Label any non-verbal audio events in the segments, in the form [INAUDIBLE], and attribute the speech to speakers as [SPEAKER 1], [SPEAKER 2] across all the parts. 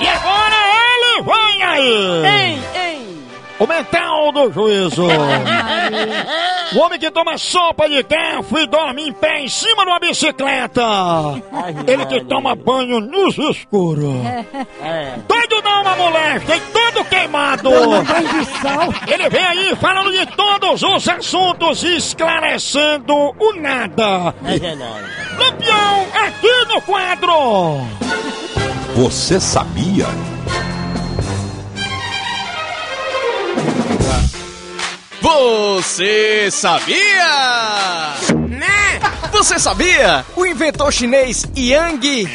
[SPEAKER 1] E agora ele vem aí!
[SPEAKER 2] Ei, ei!
[SPEAKER 1] O mental do juízo! [LAUGHS] o homem que toma sopa de garfo e dorme em pé em cima de uma bicicleta! Ele que toma banho nos escuros! Doido não, uma moléstia e todo queimado! Ele vem aí falando de todos os assuntos e esclarecendo o nada!
[SPEAKER 2] É verdade.
[SPEAKER 1] Lampião aqui no quadro!
[SPEAKER 3] Você sabia?
[SPEAKER 4] Você sabia?
[SPEAKER 2] Né?
[SPEAKER 4] Você sabia? O inventor chinês Yang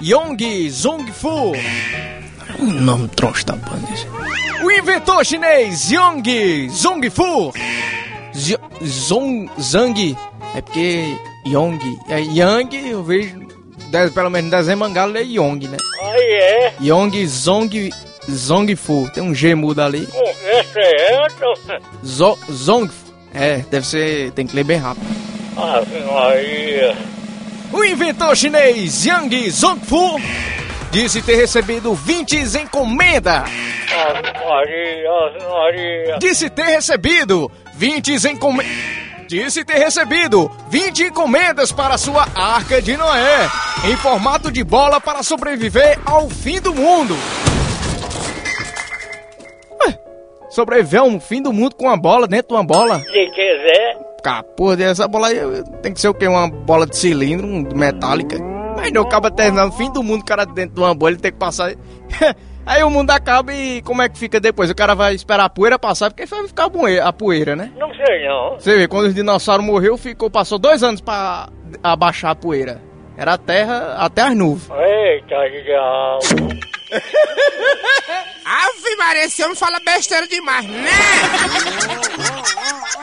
[SPEAKER 4] Yong Zongfu.
[SPEAKER 5] Um nome esse.
[SPEAKER 4] O inventor chinês Yong Zongfu. Zong Zhang é porque Yong é Yang, eu vejo de- pelo menos no desenho mangá é Yong, né?
[SPEAKER 6] Aí é,
[SPEAKER 4] Yong Zong Zongfu. Tem um G mudo ali.
[SPEAKER 6] é certo.
[SPEAKER 4] Zo, Zongfu. É, deve ser, tem que ler bem rápido.
[SPEAKER 6] Ave Maria.
[SPEAKER 4] O inventor chinês Yang Zongfu disse ter recebido 20 encomendas.
[SPEAKER 6] Ave Maria, Maria.
[SPEAKER 4] Disse ter recebido 20 encomendas. Disse ter recebido 20 encomendas para sua arca de Noé, em formato de bola para sobreviver ao fim do mundo. Ué, sobreviver ao fim do mundo com uma bola dentro de uma bola?
[SPEAKER 6] Se quiser,
[SPEAKER 4] porra, essa bola aí tem que ser o quê? Uma bola de cilindro, metálica. Mas não acaba terminando o fim do mundo, o cara dentro de uma bolha, ele tem que passar. [LAUGHS] Aí o mundo acaba e como é que fica depois? O cara vai esperar a poeira passar, porque vai ficar a poeira, né?
[SPEAKER 6] não sei não.
[SPEAKER 4] Você vê, quando os dinossauros morreu, ficou, passou dois anos pra abaixar a poeira. Era a terra até as nuvens.
[SPEAKER 6] Eita, diabo. [LAUGHS]
[SPEAKER 2] Ave Maria, esse homem fala besteira demais, né? [LAUGHS]